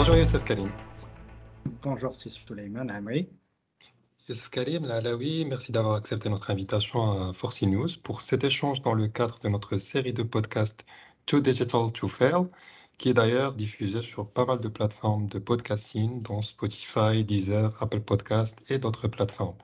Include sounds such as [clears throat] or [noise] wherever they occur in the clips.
Bonjour Youssef Karim. Bonjour, c'est Suleiman Amri. Youssef Karim, Alaoui, merci d'avoir accepté notre invitation à Forcy News pour cet échange dans le cadre de notre série de podcasts Too Digital to Fail, qui est d'ailleurs diffusée sur pas mal de plateformes de podcasting, dont Spotify, Deezer, Apple Podcasts et d'autres plateformes.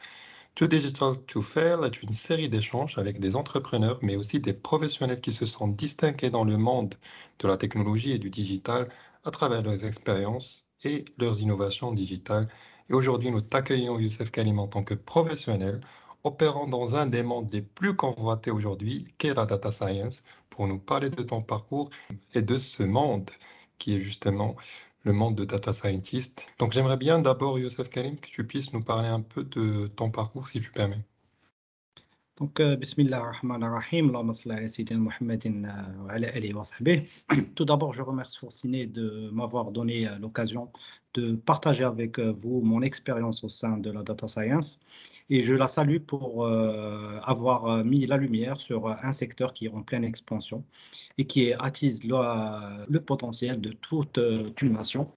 Too Digital to Fail est une série d'échanges avec des entrepreneurs, mais aussi des professionnels qui se sont distingués dans le monde de la technologie et du digital à travers leurs expériences et leurs innovations digitales et aujourd'hui, nous t'accueillons, Youssef Kalim, en tant que professionnel opérant dans un des mondes les plus convoités aujourd'hui, qu'est la data science, pour nous parler de ton parcours et de ce monde qui est justement le monde de data scientist. Donc j'aimerais bien d'abord, Youssef Kalim, que tu puisses nous parler un peu de ton parcours, si tu permets. Donc, euh, Bismillah ar-Rahman ar-Rahim, [clears throat] Tout d'abord, je remercie Forciné de m'avoir donné euh, l'occasion de partager avec euh, vous mon expérience au sein de la data science et je la salue pour avoir mis la lumière sur un secteur qui est en pleine expansion et qui attise le, potentiel de toute une nation.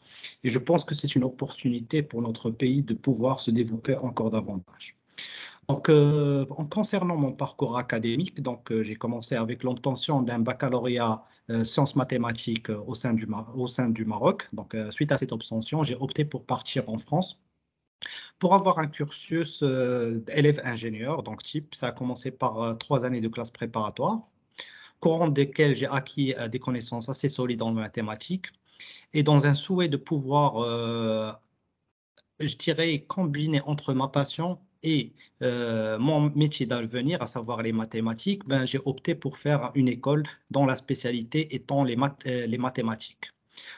Et je pense que c'est une opportunité pour notre pays de pouvoir se développer encore davantage. Donc, euh, en concernant mon parcours académique, donc euh, j'ai commencé avec l'obtention d'un baccalauréat euh, sciences mathématiques au sein du, au sein du Maroc. Donc, suite à cette obtention, j'ai opté pour partir en France pour avoir un cursus élève ingénieur. Donc, type, ça a commencé par trois années de classe préparatoire, courant desquelles j'ai acquis des connaissances assez solides en mathématiques et dans un souhait de pouvoir, je dirais, combiner entre ma passion et euh, mon métier d'avenir, à savoir les mathématiques, ben, j'ai opté pour faire une école dont la spécialité étant les, euh, les mathématiques.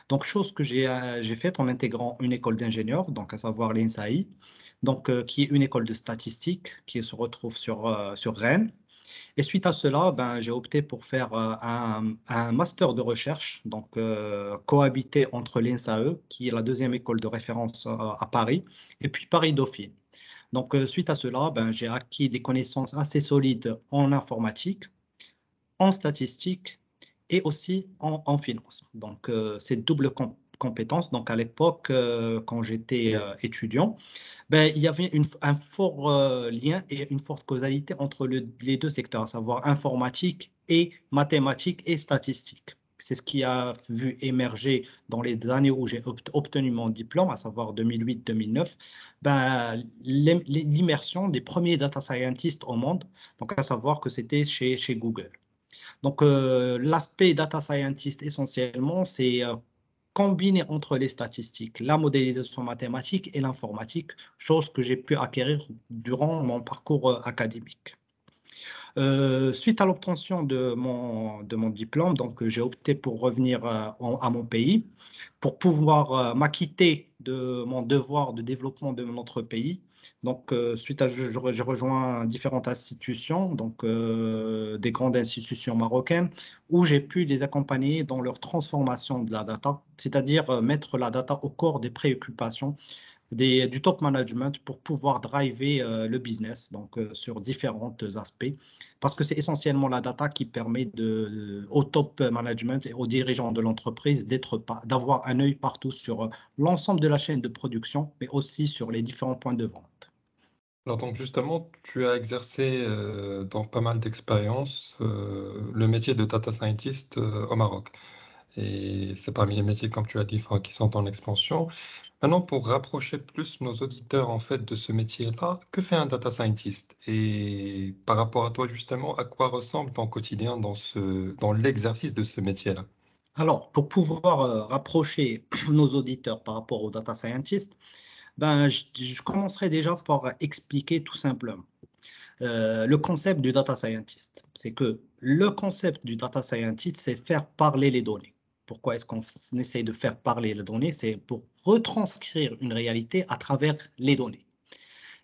Donc, chose que j'ai euh, faite en intégrant une école d'ingénieur, donc à savoir l'INSAI, donc, qui est une école de statistique qui se retrouve sur, Rennes. Et suite à cela, ben, j'ai opté pour faire un, master de recherche, donc cohabiter entre l'INSAE, qui est la deuxième école de référence à Paris, et puis Paris-Dauphine. Donc, euh, suite à cela, ben, j'ai acquis des connaissances assez solides en informatique, en statistique et aussi en, finance. Donc, euh, c'est double compétence. Donc, à l'époque, euh, quand j'étais étudiant, ben, il y avait un fort lien et une forte causalité entre les deux secteurs, à savoir informatique et mathématiques et statistiques. C'est ce qui a vu émerger dans les années où j'ai obtenu mon diplôme, à savoir 2008-2009, ben, l'immersion des premiers data scientists au monde, donc à savoir que c'était chez, Google. Donc euh, l'aspect data scientist essentiellement, c'est euh, combiner entre les statistiques, la modélisation mathématique et l'informatique, chose que j'ai pu acquérir durant mon parcours euh, académique. Euh, suite à l'obtention de mon, diplôme, donc j'ai opté pour revenir euh, à mon pays pour pouvoir euh, m'acquitter de mon devoir de développement de notre pays. Donc, suite à, j'ai rejoint différentes institutions, donc des grandes institutions marocaines, où j'ai pu les accompagner dans leur transformation de la data, c'est-à-dire mettre la data au corps des préoccupations du top management pour pouvoir driver euh, le business donc euh, sur différents aspects parce que c'est essentiellement la data qui permet de, au top management et aux dirigeants de l'entreprise d'avoir un œil partout sur euh, l'ensemble de la chaîne de production mais aussi sur les différents points de vente. Alors donc justement, tu as exercé dans pas mal d'expériences le métier de data scientist au Maroc. Et c'est parmi les métiers, comme tu as dit, qui sont en expansion. Maintenant, pour rapprocher plus nos auditeurs en fait de ce métier-là, que fait un data scientist? Et par rapport à toi, justement, à quoi ressemble ton quotidien dans dans l'exercice de ce métier-là? Alors, pour pouvoir euh, rapprocher [clears throat] nos auditeurs par rapport aux data scientists, ben, je, commencerai déjà par expliquer tout simplement euh, le concept du data scientist. C'est que le concept du data scientist, c'est faire parler les données. Pourquoi est-ce qu'on essaye de faire parler les données C'est pour retranscrire une réalité à travers les données.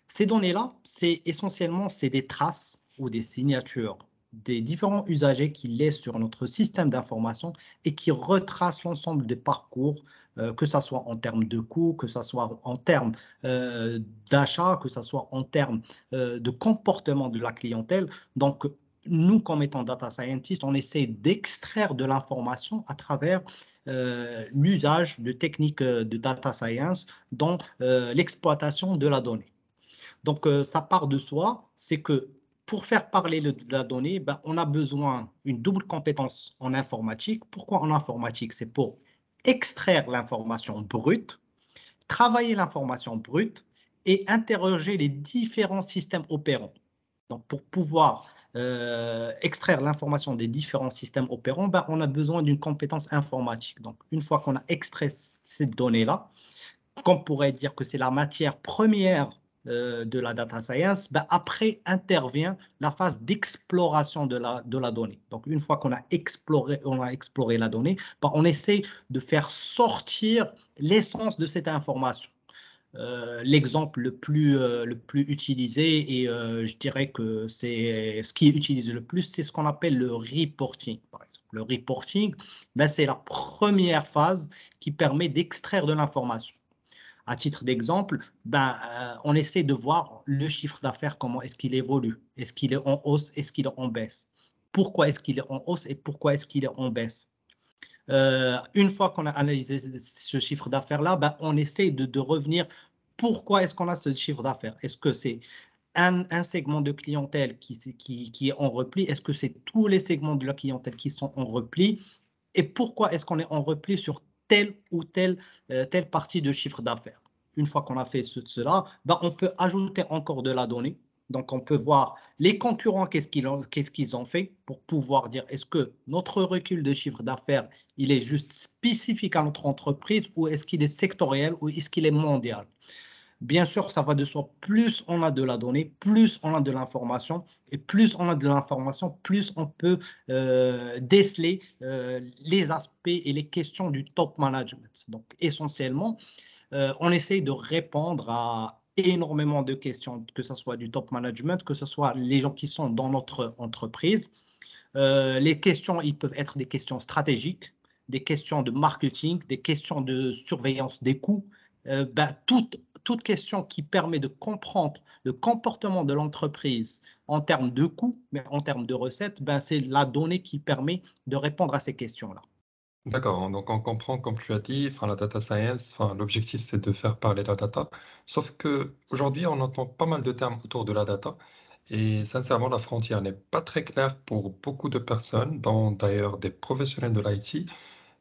Ces données-là, c'est essentiellement c'est des traces ou des signatures des différents usagers qui laissent sur notre système d'information et qui retracent l'ensemble des parcours, euh, que ce soit en termes de coûts, que ce soit en termes euh, d'achat, que ce soit en termes euh, de comportement de la clientèle. Donc, nous, comme étant data scientist, on essaie d'extraire de l'information à travers euh, l'usage de techniques euh, de data science dans euh, l'exploitation de la donnée. Donc, ça part de soi, c'est que pour faire parler de la donnée, ben, on a besoin d'une double compétence en informatique. Pourquoi en informatique? C'est pour extraire l'information brute, travailler l'information brute et interroger les différents systèmes opérants. Donc, pour pouvoir euh, extraire l'information des différents systèmes opérants, ben, on a besoin d'une compétence informatique. Donc, une fois qu'on a extrait cette donnée-là, qu'on pourrait dire que c'est la matière première euh, de la data science, ben, après intervient la phase d'exploration de la, de la donnée. Donc, une fois qu'on a exploré, on a exploré la donnée, ben, on essaie de faire sortir l'essence de cette information. Euh, l'exemple le, plus, euh, le plus utilisé, et euh, je dirais que c'est ce qui est utilisé le plus, c'est ce qu'on appelle le reporting. Le reporting, ben, c'est la première phase qui permet d'extraire de l'information. À titre d'exemple, ben, on essaie de voir le chiffre d'affaires, comment est-ce qu'il évolue. Est-ce qu'il est en hausse, est-ce qu'il est en baisse? Pourquoi est-ce qu'il est en hausse et pourquoi est-ce qu'il est en baisse? Une fois qu'on a analysé ce chiffre d'affaires-là, ben, on essaie de, revenir. Pourquoi est-ce qu'on a ce chiffre d'affaires? Est-ce que c'est un, segment de clientèle qui, qui, est en repli? Est-ce que c'est tous les segments de la clientèle qui sont en repli? Et pourquoi est-ce qu'on est en repli sur telle ou telle, euh, partie de chiffre d'affaires? Une fois qu'on a fait cela, ben on peut ajouter encore de la donnée donc, on peut voir les concurrents, qu'est-ce qu'ils ont, ont fait pour pouvoir dire est-ce que notre recul de chiffre d'affaires, il est juste spécifique à notre entreprise ou est-ce qu'il est sectoriel ou est-ce qu'il est mondial? Bien sûr, ça va de soi, plus on a de la donnée, plus on a de l'information, et plus on a de l'information, plus on peut euh, déceler euh, les aspects et les questions du top management. Donc, essentiellement, euh, on essaye de répondre à énormément de questions, que ce soit du top management, que ce soit les gens qui sont dans notre entreprise. les questions, ils peuvent être des questions stratégiques, des questions de marketing, des questions de surveillance des coûts, ben, toutes toute question qui permet de comprendre le comportement de l'entreprise en termes de coûts, mais en termes de recettes, ben c'est la donnée qui permet de répondre à ces questions-là. D'accord, donc on comprend, comme tu as dit, la data science, l'objectif c'est de faire parler la data. Sauf que aujourd'hui, on entend pas mal de termes autour de la data. Et sincèrement, la frontière n'est pas très claire pour beaucoup de personnes, dont d'ailleurs des professionnels de l'IT.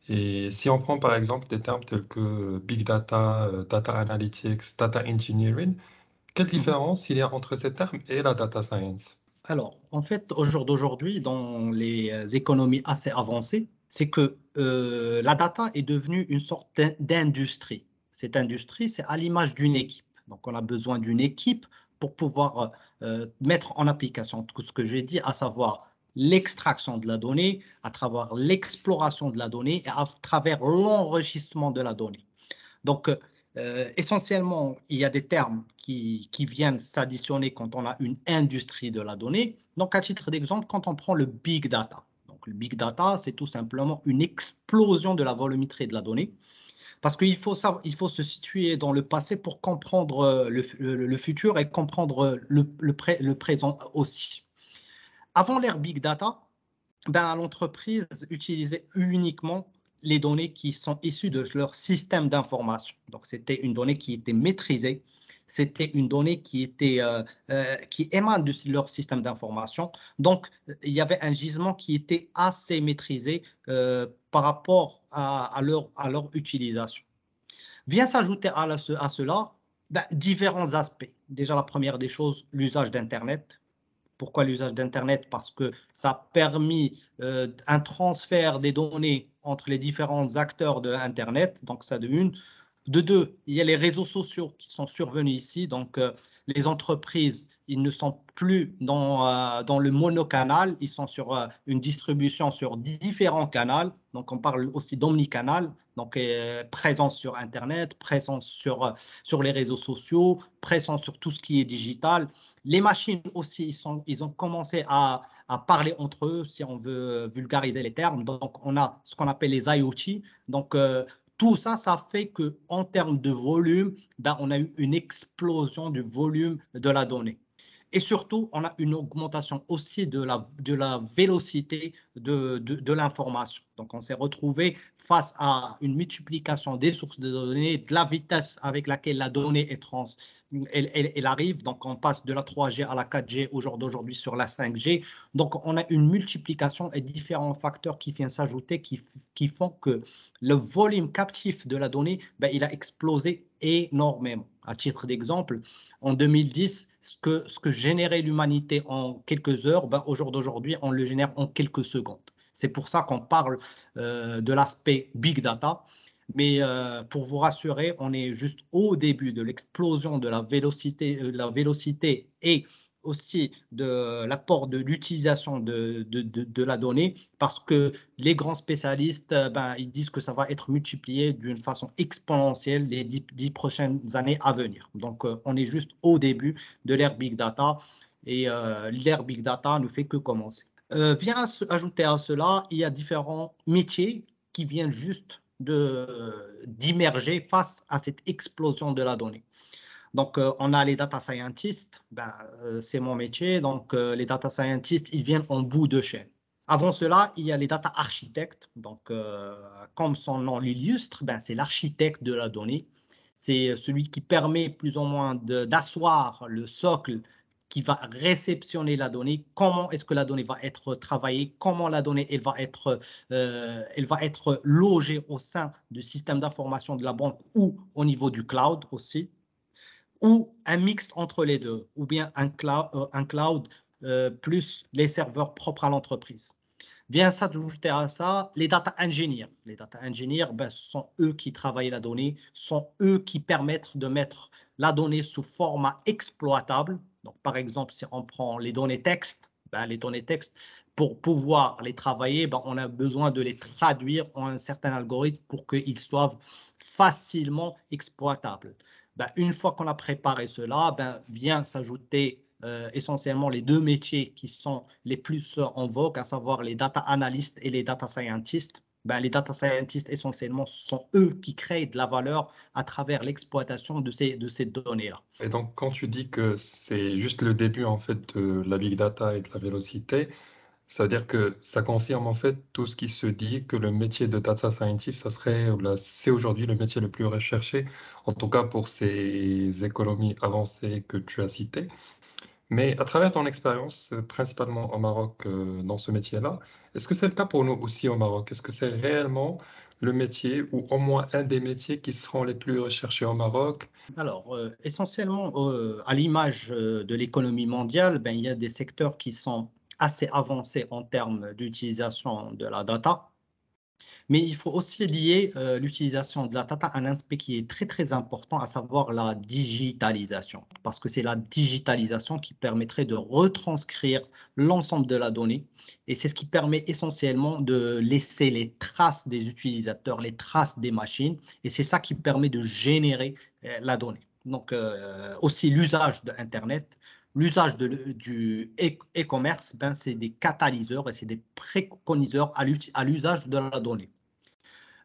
Et si on prend par exemple des termes tels que big data, euh, data analytics, data engineering, quelle différence il y a entre ces termes et la data science? Alors, en fait, au jour d'aujourd'hui, dans les euh, économies assez avancées, c'est que euh, la data est devenue une sorte d'industrie. Cette industrie, c'est à l'image d'une équipe. Donc, on a besoin d'une équipe pour pouvoir mettre en application tout ce que j'ai dit, à savoir l'extraction de la donnée, à travers l'exploration de la donnée et à travers l'enrichissement de la donnée. Donc, euh, essentiellement, il y a des termes qui viennent s'additionner quand on a une industrie de la donnée. Donc, à titre d'exemple, quand on prend le big data. Le big data, c'est tout simplement une explosion de la volumétrie de la donnée. Parce qu'il faut, il faut se situer dans le passé pour comprendre euh, le, futur et comprendre le, le, le présent aussi. Avant l'ère Big Data, ben, l'entreprise utilisait uniquement les données qui sont issues de leur système d'information. Donc, c'était une donnée qui était maîtrisée, c'était une donnée qui, était, euh, euh, qui émane de leur système d'information. Donc, il y avait un gisement qui était assez maîtrisé euh, par rapport à, leur, à leur utilisation. Vient s'ajouter à, cela ben, différents aspects. Déjà, la première des choses, l'usage d'Internet, pourquoi l'usage d'Internet? Parce que ça a permis un transfert des données entre les différents acteurs de donc ça de une. De deux, il y a les réseaux sociaux qui sont survenus ici. Donc, euh, les entreprises, ils ne sont plus dans, euh, dans le monocanal, ils sont sur euh, une distribution sur différents canaux. Donc, on parle aussi d'omnicanal, donc présence sur Internet, présence sur, sur les réseaux sociaux, présence sur tout ce qui est digital. Les machines aussi, ils, ont commencé à, à parler entre eux, si on veut vulgariser les termes. Donc, on a ce qu'on appelle les IoT. Donc, tout ça, ça fait qu'en termes de volume, ben, on a eu une explosion du volume de la donnée. Et surtout, on a une augmentation aussi de la, vélocité de, de, de l'information. Donc, on s'est retrouvé face à une multiplication des sources de données, de la vitesse avec laquelle la donnée est trans, elle, arrive. Donc, on passe de la 3G à la 4G au jour d'aujourd'hui sur la 5G. Donc, on a une multiplication et différents facteurs qui viennent s'ajouter qui, qui font que le volume captif de la donnée, ben, il a explosé énormément. À titre d'exemple, en 2010, ce que, ce que générait l'humanité en quelques heures, ben, au jour d'aujourd'hui, on le génère en quelques secondes. C'est pour ça qu'on parle euh, de l'aspect big data. Mais euh, pour vous rassurer, on est juste au début de l'explosion de la vélocité, euh, et aussi de l'apport de l'utilisation de, la donnée parce que les grands spécialistes, ben, ils disent que ça va être multiplié d'une façon exponentielle les dix, prochaines années à venir. Donc, on est juste au début de l'ère Big Data et l'ère Big Data ne fait que commencer. Euh, vient ajouter à cela, il y a différents métiers qui viennent juste d'immerger face à cette explosion de la donnée. Donc, euh, on a les data scientists, ben, euh, c'est mon métier. Donc, euh, les data scientists, ils viennent en bout de chaîne. Avant cela, il y a les data architectes. Donc, comme son nom l'illustre, ben, c'est l'architecte de la donnée. C'est celui qui permet plus ou moins d'asseoir le socle qui va réceptionner la donnée, comment est-ce que la donnée va être travaillée, comment la donnée elle va être, euh, elle va être logée au sein du système d'information de la banque ou au niveau du cloud aussi ou un mix entre les deux, ou bien un cloud, euh, cloud euh, plus les serveurs propres à l'entreprise. Vient s'ajouter à ça les data engineers. Les data engineers, ben, sont eux qui travaillent la donnée, sont eux qui permettent de mettre la donnée sous format exploitable. Par exemple, si on prend les données texte, ben, les données texte, pour pouvoir les travailler, ben, on a besoin de les traduire en un certain algorithme pour qu'ils soient facilement exploitables ben, une fois qu'on a préparé cela, vient s'ajouter euh, essentiellement les deux métiers qui sont les plus en vogue, à savoir les data analysts et les data scientists. Ben, les data scientists, essentiellement, sont eux qui créent de la valeur à travers l'exploitation de ces, de ces données-là. Et donc, quand tu dis que c'est juste le début, en fait, de la big data et de la vélocité, ça veut dire que ça confirme en fait tout ce qui se dit que le métier de data scientist, ça serait, c'est aujourd'hui le métier le plus recherché, en tout cas pour ces économies avancées que tu as citées. Mais à travers ton expérience, euh, principalement au Maroc, euh, dans ce métier-là, est-ce que c'est le cas pour nous aussi au Maroc? Est-ce que c'est réellement le métier ou au moins un des métiers qui seront les plus recherchés au Maroc? Alors, euh, essentiellement, à l'image de l'économie mondiale, ben, il y a des secteurs qui sont assez avancé en termes d'utilisation de la data. Mais il faut aussi lier euh, l'utilisation de la data à un aspect qui est très très important, à savoir la digitalisation. Parce que c'est la digitalisation qui permettrait de retranscrire l'ensemble de la donnée. Et c'est ce qui permet essentiellement de laisser les traces des utilisateurs, les traces des machines. Et c'est ça qui permet de générer euh, la donnée. Donc euh, aussi l'usage d'Internet, l'usage du e-commerce, ben, c'est des catalyseurs et c'est des préconiseurs à l'usage de la donnée.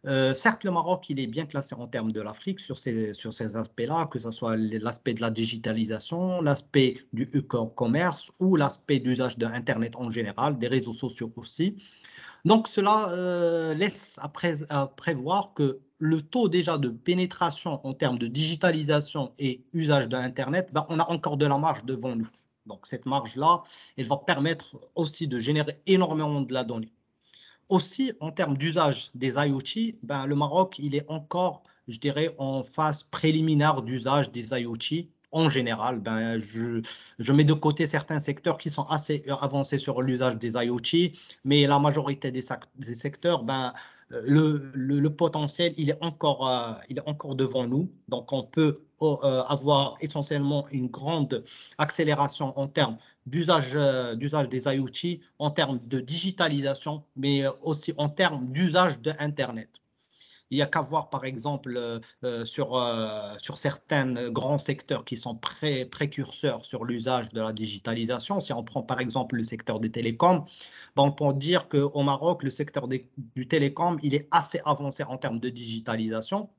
Euh, certes, le Maroc, il est bien classé en termes de l'Afrique sur ces, sur ces aspects-là, que ce soit l'aspect de la digitalisation, l'aspect du e-commerce ou l'aspect d'usage d'Internet en général, des réseaux sociaux aussi. Donc, cela euh, laisse à, pré à prévoir que le taux déjà de pénétration en termes de digitalisation et usage d'Internet, ben, on a encore de la marge devant nous. Donc, cette marge-là, elle va permettre aussi de générer énormément de la donnée. Aussi, en termes d'usage des IoT, ben, le Maroc, il est encore, je dirais, en phase préliminaire d'usage des IoT. En général, ben, je, je, mets de côté certains secteurs qui sont assez avancés sur l'usage des IoT, mais la majorité des, secteurs, ben, le, le, potentiel, il est, encore, euh, il est encore devant nous. Donc, on peut euh, avoir essentiellement une grande accélération en termes d'usage euh, d'usage des IoT, en termes de digitalisation, mais aussi en termes d'usage d'Internet. Il n'y a qu'à voir, par exemple, euh, sur, euh, sur certains grands secteurs qui sont pré précurseurs sur l'usage de la digitalisation. Si on prend, par exemple, le secteur des télécoms, ben, on peut dire qu'au Maroc, le secteur du télécom, il est assez avancé en termes de digitalisation.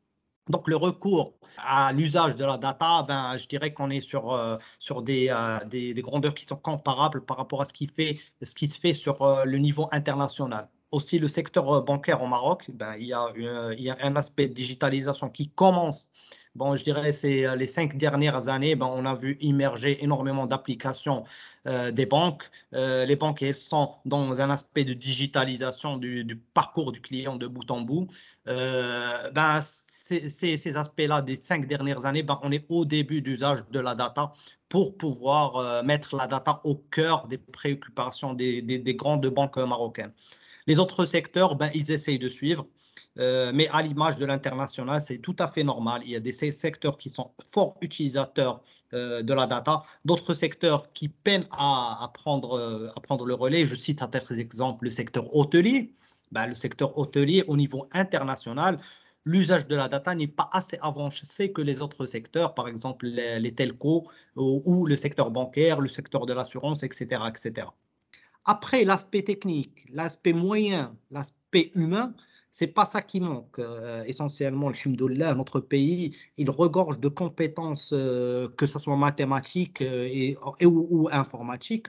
Donc, le recours à l'usage de la data, ben, je dirais qu'on est sur, euh, sur des, euh, des, grandeurs qui sont comparables par rapport à ce qui, fait, ce qui se fait sur euh, le niveau international. Aussi, le secteur bancaire au Maroc, ben, il, y a, il y a un aspect de digitalisation qui commence Bon, je dirais c'est les cinq dernières années, ben, on a vu immerger énormément d'applications euh, des banques. Euh, les banques elles sont dans un aspect de digitalisation du, parcours du client de bout en bout. Euh, ben, ces aspects-là des cinq dernières années, ben, on est au début d'usage de la data pour pouvoir euh, mettre la data au cœur des préoccupations des grandes banques marocaines. Les autres secteurs, ben, ils essayent de suivre. Euh, mais à l'image de l'international, c'est tout à fait normal. Il y a des secteurs qui sont forts utilisateurs euh, de la data, d'autres secteurs qui peinent à, prendre, euh, à prendre le relais. Je cite à titre d'exemple le secteur hôtelier. Ben, le secteur hôtelier, au niveau international, l'usage de la data n'est pas assez avancé que les autres secteurs, par exemple les, les telcos ou, ou, le secteur bancaire, le secteur de l'assurance, etc., etc. Après, l'aspect technique, l'aspect moyen, l'aspect humain, c'est pas ça qui manque. Euh, essentiellement, alhamdoulilah, notre pays, il regorge de compétences, euh, que ce soit mathématiques euh, et, ou, ou, informatiques.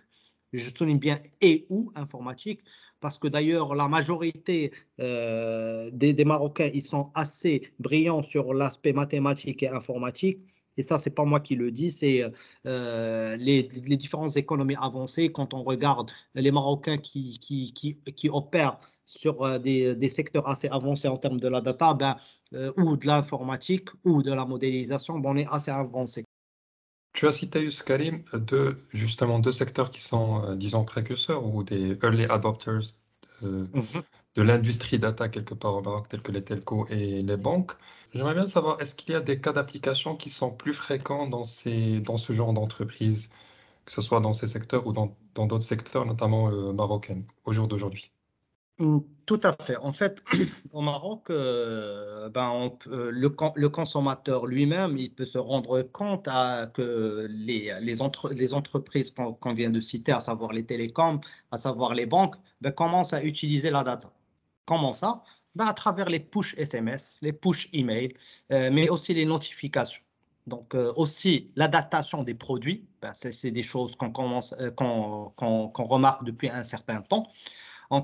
Je souligne bien et ou informatique, parce que d'ailleurs, la majorité euh, des, des, Marocains, ils sont assez brillants sur l'aspect mathématique et informatique. Et ça, c'est pas moi qui le dis, c'est euh, les, les, différentes économies avancées. Quand on regarde les Marocains qui, qui, qui, qui opèrent sur euh, des, des, secteurs assez avancés en termes de la data, ben, euh, ou de l'informatique, ou de la modélisation, ben, on est assez avancé. Tu as cité, Karim, de, justement deux secteurs qui sont, disons, précurseurs ou des early adopters euh, mm -hmm. De l'industrie data quelque part au Maroc, tels que les telcos et les banques. J'aimerais bien savoir, est-ce qu'il y a des cas d'application qui sont plus fréquents dans, ces, dans ce genre d'entreprise, que ce soit dans ces secteurs ou dans d'autres secteurs, notamment euh, marocains, au jour d'aujourd'hui? Mmh, tout à fait. En fait, [clears throat] au Maroc, euh, ben on peut, le, consommateur lui-même, il peut se rendre compte à, que les, les, entre, les entreprises qu'on qu vient de citer, à savoir les télécoms, à savoir les banques, ben, commencent à utiliser la data. Comment ça? Ben, À travers les push SMS, les push email, euh, mais aussi les notifications. Donc euh, aussi la datation des produits, ben, c'est des choses qu'on commence, euh, qu'on qu qu remarque depuis un certain temps.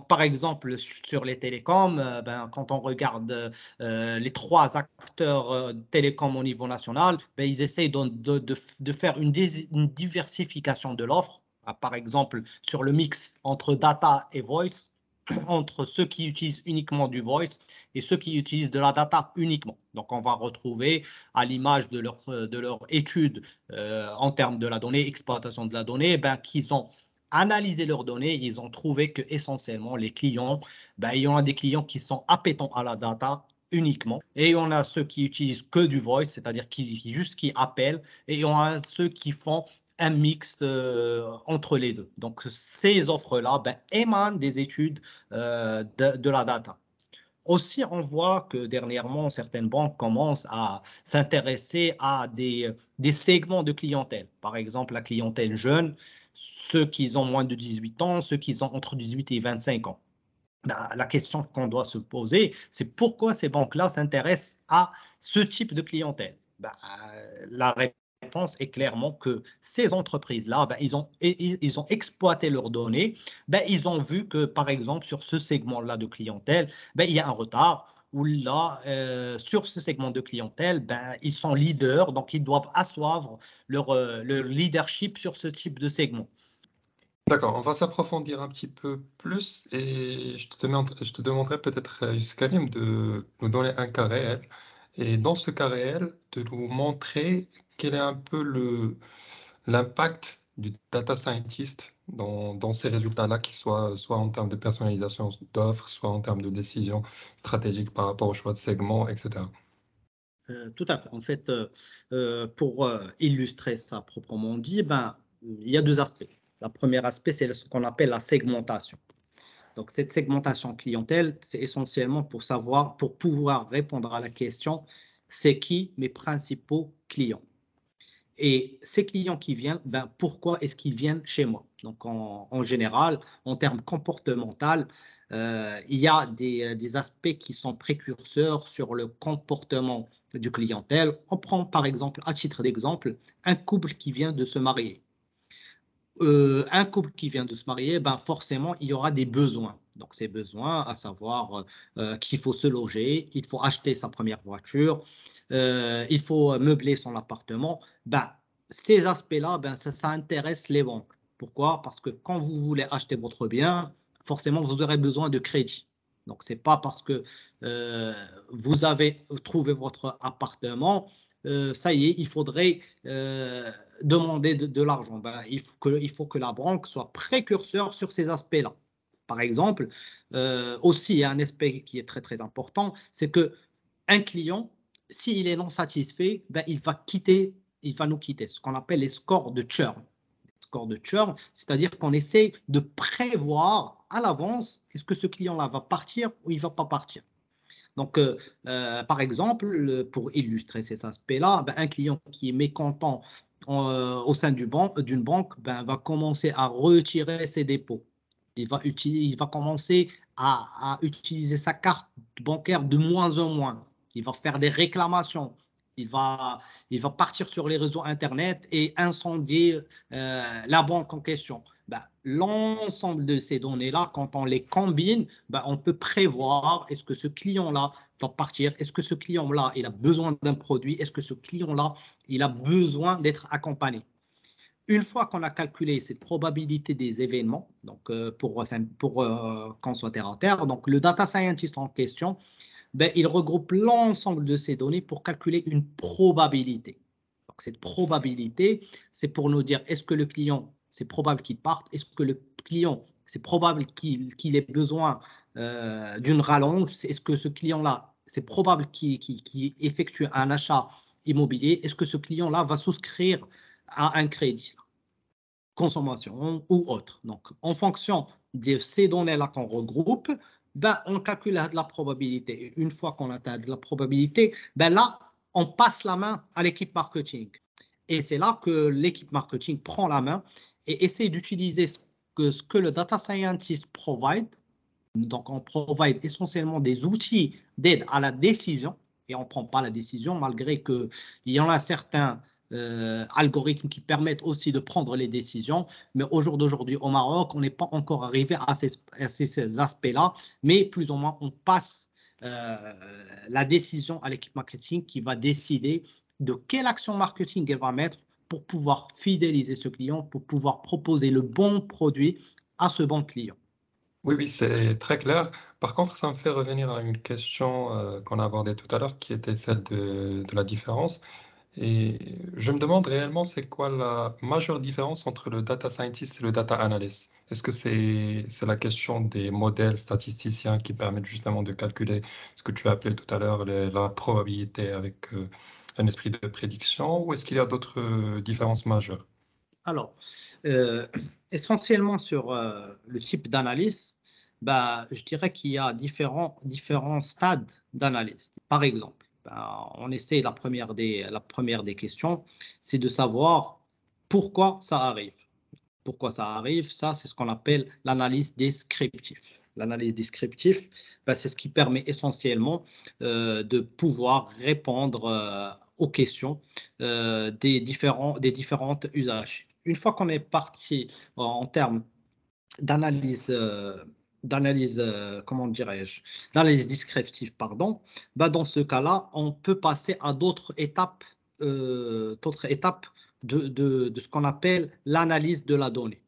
Par exemple, sur les télécoms, ben, quand on regarde les trois acteurs télécoms au niveau national, ben, ils essayent de, de, de, faire une, diversification de l'offre. Ah, par exemple, sur le mix entre data et voice, entre ceux qui utilisent uniquement du voice et ceux qui utilisent de la data uniquement. Donc, on va retrouver à l'image de leur, de leur étude euh, en termes de la donnée, exploitation de la donnée, ben, qu'ils ont analysé leurs données, ils ont trouvé que essentiellement les clients, ben, il y en a des clients qui sont appétents à la data uniquement, et on a ceux qui utilisent que du voice, c'est-à-dire qui juste qui appellent, et on a ceux qui font un mix euh, entre les deux. Donc ces offres-là ben, émanent des études euh, de, la data. Aussi, on voit que dernièrement, certaines banques commencent à s'intéresser à des, segments de clientèle. Par exemple, la clientèle jeune, ceux qui ont moins de 18 ans, ceux qui ont entre 18 et 25 ans. Ben, la question qu'on doit se poser, c'est pourquoi ces banques-là s'intéressent à ce type de clientèle? Ben, La réponse est clairement que ces entreprises-là, ben, ils, ont, ils ont exploité leurs données, ben, ils ont vu que, par exemple, sur ce segment-là de clientèle, ben, il y a un retard où là, euh, sur ce segment de clientèle, ben, ils sont leaders, donc ils doivent asseoir leur, euh, leur leadership sur ce type de segment. D'accord, on va s'approfondir un petit peu plus et je te, demanderai, je te demanderai peut-être, Yuskalim, de nous donner un cas réel. Et dans ce cas réel, de nous montrer quel est un peu l'impact du data scientist dans, dans ces résultats-là, qui soient soit en termes de personnalisation d'offres, soit en termes de décision stratégique par rapport au choix de segments, etc. Euh, tout à fait. En fait, euh, euh pour illustrer ça proprement dit, ben, il y a deux aspects. Le premier aspect, c'est ce qu'on appelle la segmentation. Donc, cette segmentation clientèle, c'est essentiellement pour savoir, pour pouvoir répondre à la question, c'est qui mes principaux clients? Et ces clients qui viennent, ben, pourquoi est-ce qu'ils viennent chez moi? Donc, en, général, en termes comportemental, euh, il y a des, des, aspects qui sont précurseurs sur le comportement du clientèle. On prend par exemple, à titre d'exemple, un couple qui vient de se marier. Euh, un couple qui vient de se marier, ben forcément, il y aura des besoins. Donc, ces besoins, à savoir euh, qu'il faut se loger, il faut acheter sa première voiture, euh, il faut meubler son appartement. Ben, ces aspects-là, ben, ça, ça intéresse les banques. Pourquoi? Parce que quand vous voulez acheter votre bien, forcément, vous aurez besoin de crédit. Donc, ce n'est pas parce que euh, vous avez trouvé votre appartement, euh, ça y est, il faudrait euh, demander de, l'argent. Ben, il, faut que, la banque soit précurseur sur ces aspects-là. Par exemple, aussi, il y a un aspect qui est très, très important, c'est que un client, s'il est non satisfait, ben, il va quitter, il va nous quitter, ce qu'on appelle les scores de churn score de churn, c'est-à-dire qu'on essaie de prévoir à l'avance est-ce que ce client-là va partir ou il ne va pas partir. Donc, euh, euh, par exemple, pour illustrer ces aspects-là, ben, un client qui est mécontent euh, au sein d'une banque ben, va commencer à retirer ses dépôts. Il va, commencer à, utiliser sa carte bancaire de moins en moins. Il va faire des réclamations il va, partir sur les réseaux Internet et incendier la banque en question. Ben, L'ensemble de ces données-là, quand on les combine, ben, on peut prévoir est-ce que ce client-là va partir, est-ce que ce client-là, il a besoin d'un produit, est-ce que ce client-là, il a besoin d'être accompagné. Une fois qu'on a calculé cette probabilité des événements, donc euh, pour, pour euh, qu'on soit terre à terre, donc le data scientist en question, ben, il regroupe l'ensemble de ces données pour calculer une probabilité. Cette probabilité, c'est pour nous dire est-ce que le client, c'est probable qu'il parte, est-ce que le client, c'est probable qu'il ait besoin euh, d'une rallonge, est-ce que ce client-là, c'est probable qu'il effectue un achat immobilier, est-ce que ce client-là va souscrire à un crédit, consommation ou autre. Donc, en fonction de ces données-là qu'on regroupe, ben, on calcule la, probabilité. Une fois qu'on atteint la probabilité, ben là, on passe la main à l'équipe marketing. Et c'est là que l'équipe marketing prend la main et essaie d'utiliser ce que, le data scientist provide. Donc, on provide essentiellement des outils d'aide à la décision et on ne prend pas la décision malgré qu'il y en a certains euh, algorithmes qui permettent aussi de prendre les décisions. Mais au jour d'aujourd'hui, au Maroc, on n'est pas encore arrivé à ces, ces, aspects-là, mais plus ou moins, on passe euh, la décision à l'équipe marketing qui va décider de quelle action marketing elle va mettre pour pouvoir fidéliser ce client, pour pouvoir proposer le bon produit à ce bon client. Oui, oui, c'est très clair. Par contre, ça me fait revenir à une question euh, qu'on a abordée tout à l'heure, qui était celle de, la différence. Et je me demande réellement, c'est quoi la majeure différence entre le data scientist et le data analyst? Est-ce que c'est c'est la question des modèles statisticiens qui permettent justement de calculer ce que tu as appelé tout à l'heure la probabilité avec euh, un esprit de prédiction, ou est-ce qu'il y a d'autres euh, différences majeures? Alors, euh, essentiellement sur le type d'analyse, bah, je dirais qu'il y a différents, différents stades d'analyse. Par exemple, ben, on essaie la première des, la première des questions, c'est de savoir pourquoi ça arrive. Pourquoi ça arrive, ça c'est ce qu'on appelle l'analyse descriptive. L'analyse descriptive, ben, c'est ce qui permet essentiellement euh, de pouvoir répondre euh, aux questions euh, des, différents, des différentes usages. Une fois qu'on est parti en termes d'analyse d'analyse, euh, comment dirais-je, d'analyse descriptive, pardon, bah dans ce cas-là, on peut passer à d'autres étapes, euh, d'autres étapes de, de, de, ce qu'on appelle l'analyse de la donnée.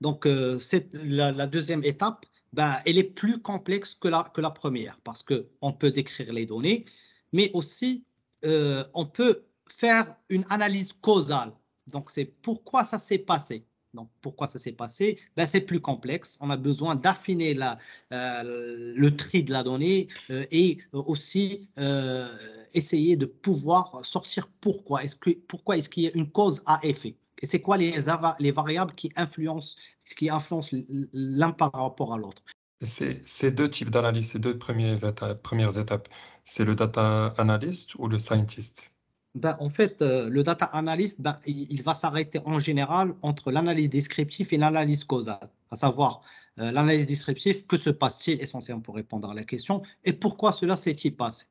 Donc, euh, la, la, deuxième étape, bah, elle est plus complexe que la, que la première parce qu'on peut décrire les données, mais aussi euh, on peut faire une analyse causale. Donc, c'est pourquoi ça s'est passé. Donc, pourquoi ça s'est passé? Ben, C'est plus complexe. On a besoin d'affiner euh, le tri de la donnée euh, et aussi essayer de pouvoir sortir pourquoi. Est-ce que, pourquoi est-ce qu'il y a une cause à effet Et c'est quoi les, les variables qui influencent, qui influencent l'un par rapport à l'autre? Ces deux types d'analyse, ces deux premières premières étapes c'est le data analyst ou le scientist? Ben, en fait, euh, le data analyst, ben, il, va s'arrêter en général entre l'analyse descriptive et l'analyse causale, à savoir euh, l'analyse descriptive, que se passe-t-il? Essentiellement pour répondre à la question. Et pourquoi cela s'est-il passé?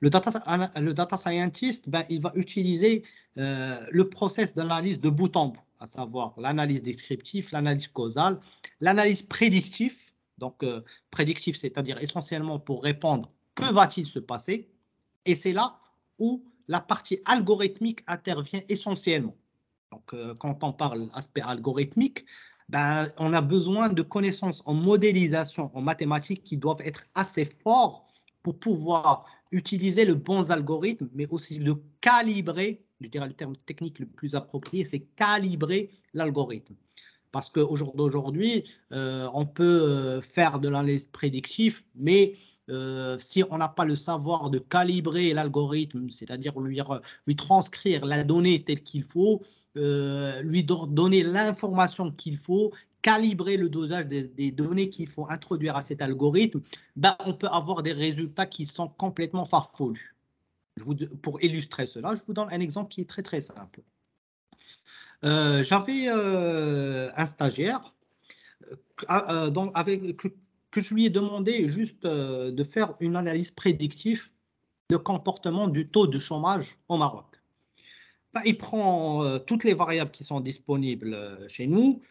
Le data, le data scientist, ben, il va utiliser euh, le process d'analyse de bout en bout, à savoir l'analyse descriptive, l'analyse causale, l'analyse prédictive. Donc, prédictif, c'est-à-dire essentiellement pour répondre que va-t-il se passer? Et c'est là où la partie algorithmique intervient essentiellement. Donc, euh, quand on parle aspect algorithmique, ben, on a besoin de connaissances en modélisation, en mathématiques qui doivent être assez forts pour pouvoir utiliser le bon algorithme, mais aussi de calibrer, je dirais le terme technique le plus approprié, c'est calibrer l'algorithme. Parce qu'aujourd'hui, euh, on peut euh, faire de l'analyse prédictive, mais euh, si on n'a pas le savoir de calibrer l'algorithme, c'est-à-dire lui, transcrire la donnée telle qu'il faut, lui donner l'information qu'il faut, calibrer le dosage des, données qu'il faut introduire à cet algorithme, ben, on peut avoir des résultats qui sont complètement farfelus. Pour illustrer cela, je vous donne un exemple qui est très très simple. Euh, j'avais euh, un stagiaire euh, avec, que, je lui ai demandé juste de faire une analyse prédictive de comportement du taux de chômage au Maroc. Ben, il prend toutes les variables qui sont disponibles chez nous,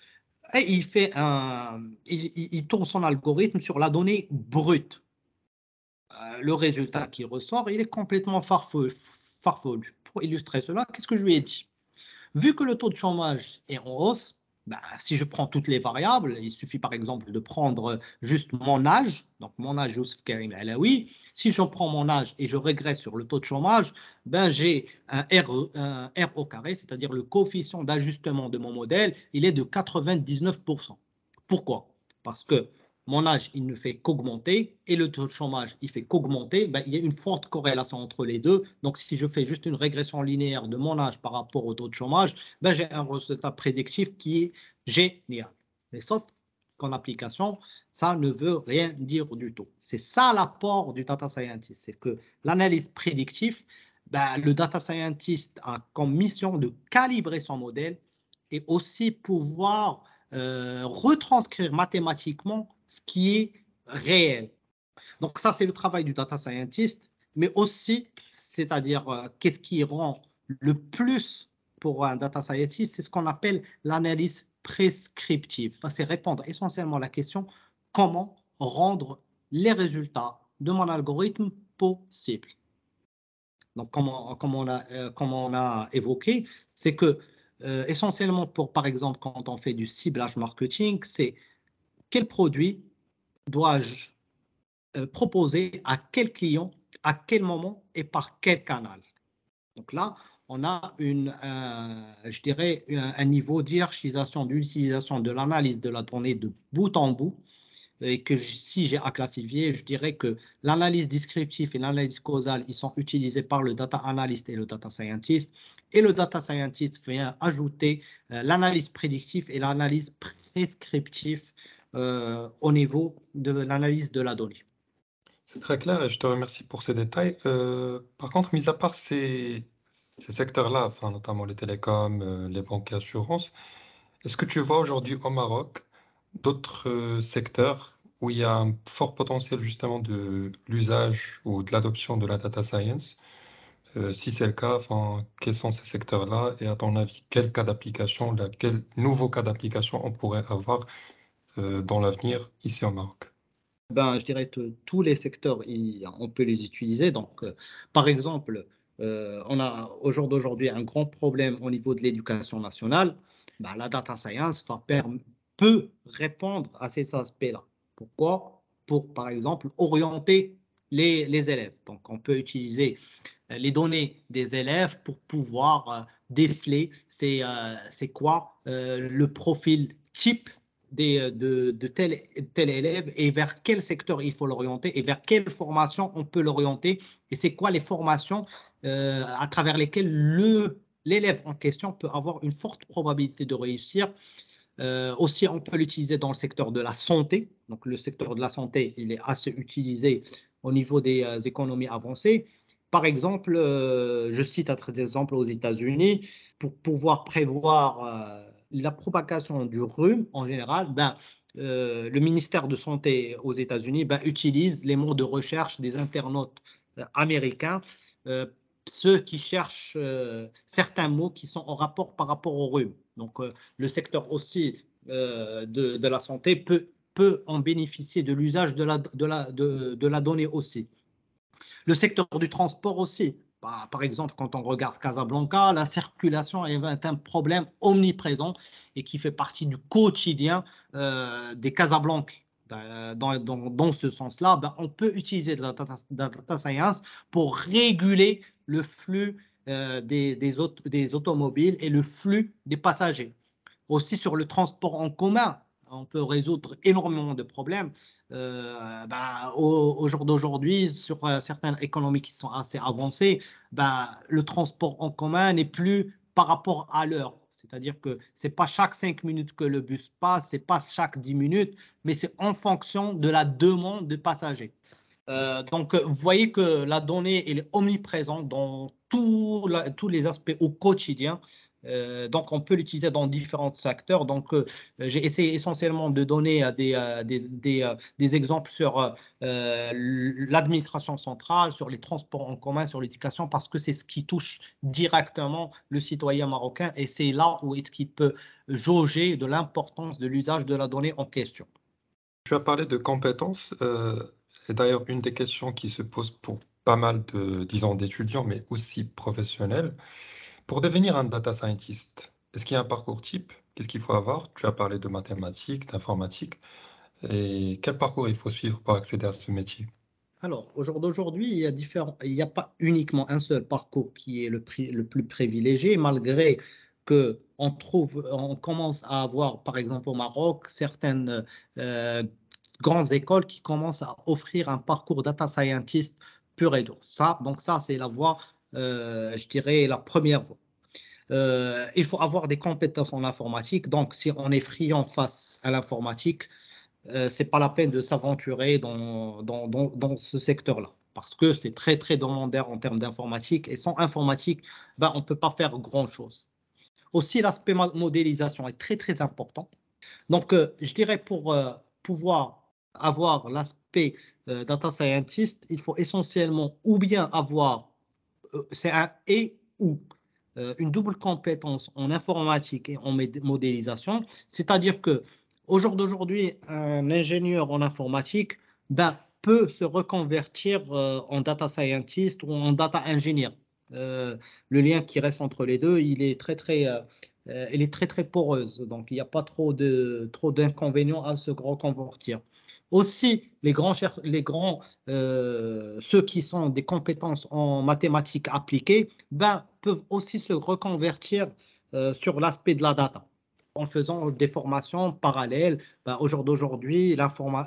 et il, fait un, il, tourne son algorithme sur la donnée brute. le résultat qui ressort, il est complètement farfelu. farfelu. Pour illustrer cela, qu'est-ce que je lui ai dit? Vu que le taux de chômage est en hausse, bah, si je prends toutes les variables, il suffit par exemple de prendre juste mon âge, donc mon âge Youssef Karim Alaoui. Si je prends mon âge et je régresse sur le taux de chômage, ben j'ai un R, un R au carré, c'est-à-dire le coefficient d'ajustement de mon modèle, il est de 99%. Pourquoi? Parce que mon âge, il ne fait qu'augmenter et le taux de chômage, il fait qu'augmenter, ben, il y a une forte corrélation entre les deux. Donc, si je fais juste une régression linéaire de mon âge par rapport au taux de chômage, ben, j'ai un résultat prédictif qui est génial. Mais sauf qu'en application, ça ne veut rien dire du tout. C'est ça l'apport du data scientist, c'est que l'analyse prédictive, ben, le data scientist a comme mission de calibrer son modèle et aussi pouvoir euh, retranscrire mathématiquement ce qui est réel. Donc ça, c'est le travail du data scientist, mais aussi, c'est-à-dire euh, qu'est-ce qui rend le plus pour un data scientist, c'est ce qu'on appelle l'analyse prescriptive. C'est répondre essentiellement à la question comment rendre les résultats de mon algorithme possibles. Donc, comme on, on, a, euh, on a évoqué, c'est que euh, essentiellement pour, par exemple, quand on fait du ciblage marketing, c'est quel produit dois-je euh, proposer à quel client, à quel moment et par quel canal. Donc là, on a une, je dirais, un, niveau d'hierarchisation, d'utilisation de l'analyse de la donnée de bout en bout, et que si j'ai à classifier, je dirais que l'analyse descriptive et l'analyse causale, ils sont utilisés par le data analyst et le data scientist, et le data scientist vient ajouter euh, l'analyse prédictive et l'analyse prescriptive euh, au niveau de l'analyse de la donnée. C'est très clair et je te remercie pour ces détails. Euh, par contre, mis à part ces, secteurs-là, enfin, notamment les télécoms, euh, les banques et assurances, est-ce que tu vois aujourd'hui au Maroc d'autres secteurs où il y a un fort potentiel justement de l'usage ou de l'adoption de la data science? Si c'est le cas, enfin, quels sont ces secteurs-là? Et à ton avis, quel cas d'application, quel nouveau cas d'application on pourrait avoir dans l'avenir ici au Maroc ben, Je dirais que tous les secteurs, on peut les utiliser. Donc, euh, par exemple, euh, on a au jour d'aujourd'hui un grand problème au niveau de l'éducation nationale. Ben, la data science peut répondre à ces aspects-là. Pourquoi? Pour, par exemple, orienter les, les, élèves. Donc, on peut utiliser les données des élèves pour pouvoir déceler c'est quoi le profil type euh, de, tel, tel élève et vers quel secteur il faut l'orienter et vers quelle formation on peut l'orienter et c'est quoi les formations euh, à travers lesquelles l'élève en question peut avoir une forte probabilité de réussir. Euh, aussi, on peut l'utiliser dans le secteur de la santé. Donc, le secteur de la santé, il est assez utilisé au niveau des économies avancées. Par exemple, je cite un exemple aux États-Unis, pour pouvoir prévoir la propagation du rhume en général, ben, euh, le ministère de Santé aux États-Unis ben, utilise les mots de recherche des internautes américains, ceux qui cherchent certains mots qui sont en rapport par rapport au rhume. Donc, le secteur aussi de, la santé peut, peut en bénéficier de l'usage de la, de, la, de la donnée aussi. Le secteur du transport aussi. Bah, par exemple, quand on regarde Casablanca, la circulation est un problème omniprésent et qui fait partie du quotidien euh, des Casablancais. Dans, ce sens-là, ben, on peut utiliser de la data, science pour réguler le flux euh, des, automobiles et le flux des passagers. Aussi sur le transport en commun, on peut résoudre énormément de problèmes. Euh, bah, au, jour d'aujourd'hui, sur euh, certaines économies qui sont assez avancées, bah, le transport en commun n'est plus par rapport à l'heure. C'est-à-dire que ce n'est pas chaque 5 minutes que le bus passe, ce n'est pas chaque 10 minutes, mais c'est en fonction de la demande de passagers. Euh, donc, vous voyez que la donnée elle est omniprésente dans tous les aspects au quotidien. Euh, donc, on peut l'utiliser dans différents secteurs. Donc, euh, j'ai essayé essentiellement de donner euh, des, des, exemples sur l'administration centrale, sur les transports en commun, sur l'éducation, parce que c'est ce qui touche directement le citoyen marocain et c'est là où est-ce qu'il peut jauger de l'importance de l'usage de la donnée en question. Tu as parlé de compétences. c'est d'ailleurs une des questions qui se pose pour pas mal de, disons, d'étudiants, mais aussi professionnels. Pour devenir un data scientist, est-ce qu'il y a un parcours type? Qu'est-ce qu'il faut avoir? Tu as parlé de mathématiques, d'informatique. Et quel parcours il faut suivre pour accéder à ce métier? Alors, aujourd'hui, il y a n'y a pas uniquement un seul parcours qui est le, plus privilégié, malgré que on trouve, on commence à avoir, par exemple au Maroc, certaines euh, grandes écoles qui commencent à offrir un parcours data scientist pur et dur. Ça, donc ça, c'est la voie je dirais, la première voie. Euh, il faut avoir des compétences en informatique. Donc, si on est friand face à l'informatique, euh, ce n'est pas la peine de s'aventurer dans, dans, ce secteur-là parce que c'est très, très demandeur en termes d'informatique. Et sans informatique, ben, on ne peut pas faire grand-chose. Aussi, l'aspect modélisation est très, très important. Donc, je dirais pour pouvoir avoir l'aspect data scientist, il faut essentiellement ou bien avoir euh, c'est un et ou. Euh, une double compétence en informatique et en modélisation, c'est-à-dire que au jour d'aujourd'hui, un ingénieur en informatique ben, peut se reconvertir euh, en data scientist ou en data engineer. le lien qui reste entre les deux, il est très très, il est très très poreuse. Donc il n'y a pas trop de trop d'inconvénients à se reconvertir. Aussi, les grands, les grands euh, ceux qui sont des compétences en mathématiques appliquées, ben, peuvent aussi se reconvertir euh, sur l'aspect de la data en faisant des formations parallèles. Ben,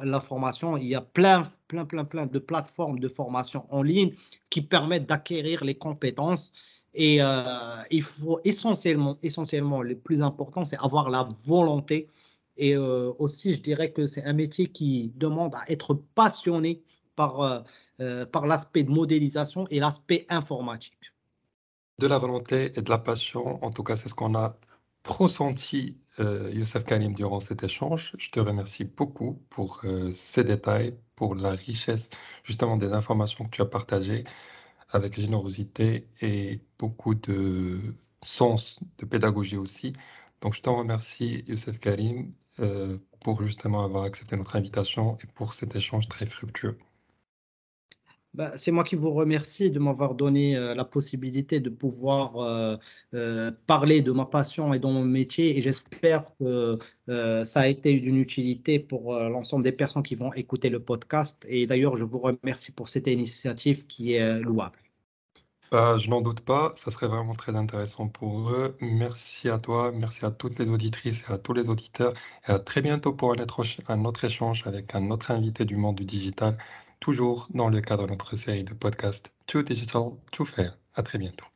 la, formation, il y a plein, plein, plein, plein de plateformes de formation en ligne qui permettent d'acquérir les compétences. Et euh, il faut essentiellement, essentiellement, le plus important, c'est avoir la volonté et euh, aussi, je dirais que c'est un métier qui demande à être passionné par, euh, euh, par l'aspect de modélisation et l'aspect informatique. De la volonté et de la passion, en tout cas, c'est ce qu'on a ressenti, Youssef Karim, durant cet échange. Je te remercie beaucoup pour ces détails, pour la richesse justement des informations que tu as partagées avec générosité et beaucoup de sens de pédagogie aussi. Donc, je t'en remercie, Youssef Karim. Euh, pour justement avoir accepté notre invitation et pour cet échange très fructueux. Bah, c'est moi qui vous remercie de m'avoir donné euh, la possibilité de pouvoir euh, parler de ma passion et de mon métier et j'espère que ça a été d'une utilité pour l'ensemble des personnes qui vont écouter le podcast et d'ailleurs je vous remercie pour cette initiative qui est louable. Bah, je n'en doute pas, ça serait vraiment très intéressant pour eux. Merci à toi, merci à toutes les auditrices et à tous les auditeurs. Et à très bientôt pour un autre, un autre échange avec un autre invité du monde du digital, toujours dans le cadre de notre série de podcasts Too Digital, Too Fair. À très bientôt.